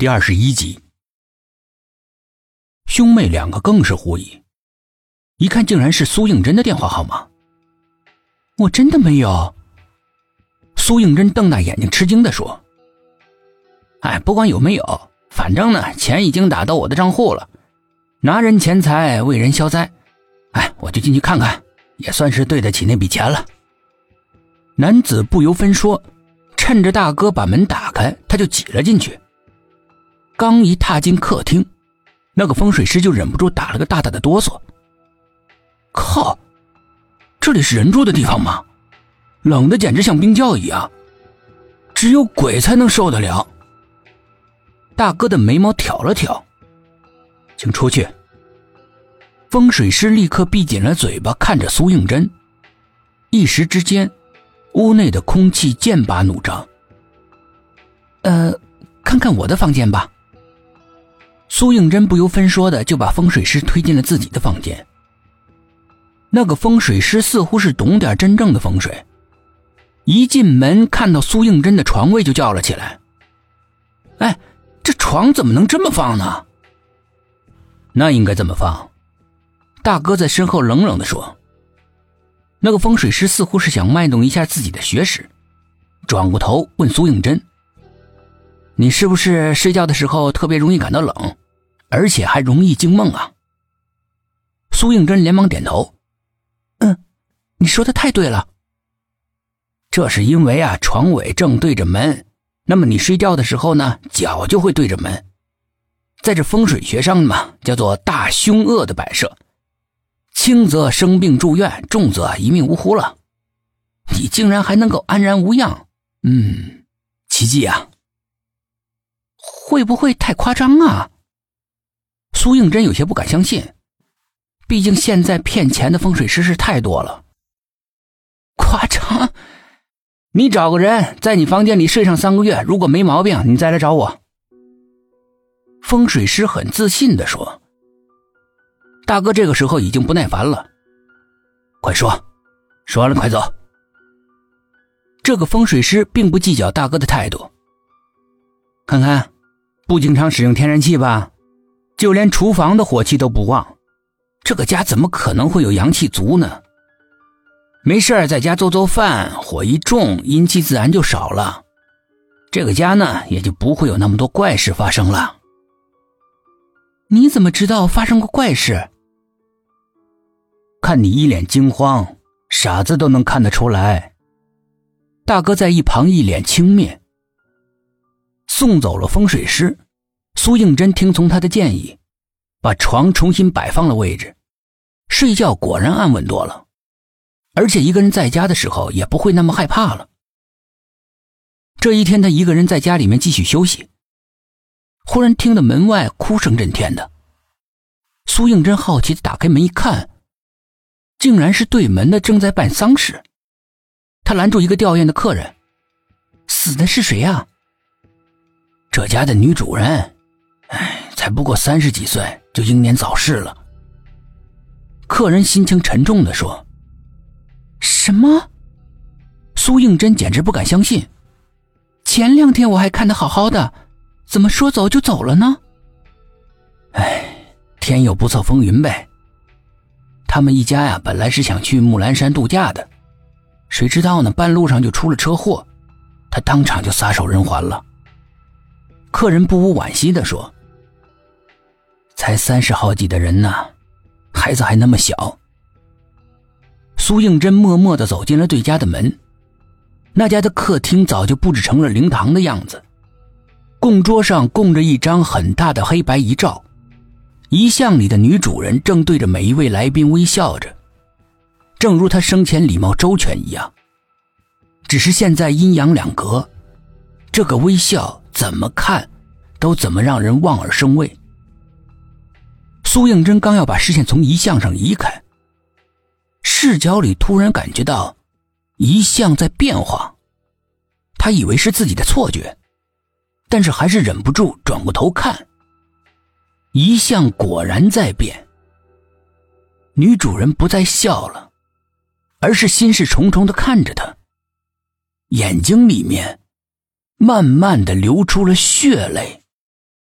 第二十一集，兄妹两个更是狐疑，一看竟然是苏应真的电话号码。我真的没有。苏应真瞪大眼睛，吃惊的说：“哎，不管有没有，反正呢，钱已经打到我的账户了。拿人钱财，为人消灾。哎，我就进去看看，也算是对得起那笔钱了。”男子不由分说，趁着大哥把门打开，他就挤了进去。刚一踏进客厅，那个风水师就忍不住打了个大大的哆嗦。靠，这里是人住的地方吗？冷的简直像冰窖一样，只有鬼才能受得了。大哥的眉毛挑了挑，请出去。风水师立刻闭紧了嘴巴，看着苏应真。一时之间，屋内的空气剑拔弩张。呃，看看我的房间吧。苏应真不由分说的就把风水师推进了自己的房间。那个风水师似乎是懂点真正的风水，一进门看到苏应真的床位就叫了起来：“哎，这床怎么能这么放呢？”那应该怎么放？大哥在身后冷冷的说。那个风水师似乎是想卖弄一下自己的学识，转过头问苏应真：“你是不是睡觉的时候特别容易感到冷？”而且还容易惊梦啊！苏应真连忙点头：“嗯，你说的太对了。这是因为啊，床尾正对着门，那么你睡觉的时候呢，脚就会对着门，在这风水学上嘛，叫做大凶恶的摆设，轻则生病住院，重则一命呜呼了。你竟然还能够安然无恙，嗯，奇迹啊！会不会太夸张啊？”苏应真有些不敢相信，毕竟现在骗钱的风水师是太多了。夸张？你找个人在你房间里睡上三个月，如果没毛病，你再来找我。风水师很自信的说：“大哥，这个时候已经不耐烦了，快说，说完了快走。”这个风水师并不计较大哥的态度，看看，不经常使用天然气吧？就连厨房的火气都不旺，这个家怎么可能会有阳气足呢？没事儿在家做做饭，火一重，阴气自然就少了，这个家呢也就不会有那么多怪事发生了。你怎么知道发生过怪事？看你一脸惊慌，傻子都能看得出来。大哥在一旁一脸轻蔑。送走了风水师。苏应真听从他的建议，把床重新摆放了位置，睡觉果然安稳多了，而且一个人在家的时候也不会那么害怕了。这一天，他一个人在家里面继续休息，忽然听到门外哭声震天的。苏应真好奇的打开门一看，竟然是对门的正在办丧事，他拦住一个吊唁的客人：“死的是谁呀？”这家的女主人。哎，才不过三十几岁就英年早逝了。客人心情沉重的说：“什么？”苏应真简直不敢相信，前两天我还看得好好的，怎么说走就走了呢？哎，天有不测风云呗。他们一家呀，本来是想去木兰山度假的，谁知道呢，半路上就出了车祸，他当场就撒手人寰了。客人不无惋惜的说。才三十好几的人呢，孩子还那么小。苏应真默默的走进了对家的门，那家的客厅早就布置成了灵堂的样子，供桌上供着一张很大的黑白遗照，遗像里的女主人正对着每一位来宾微笑着，正如她生前礼貌周全一样。只是现在阴阳两隔，这个微笑怎么看，都怎么让人望而生畏。苏应真刚要把视线从遗像上移开，视角里突然感觉到遗像在变化，他以为是自己的错觉，但是还是忍不住转过头看。遗像果然在变，女主人不再笑了，而是心事重重的看着他，眼睛里面慢慢的流出了血泪。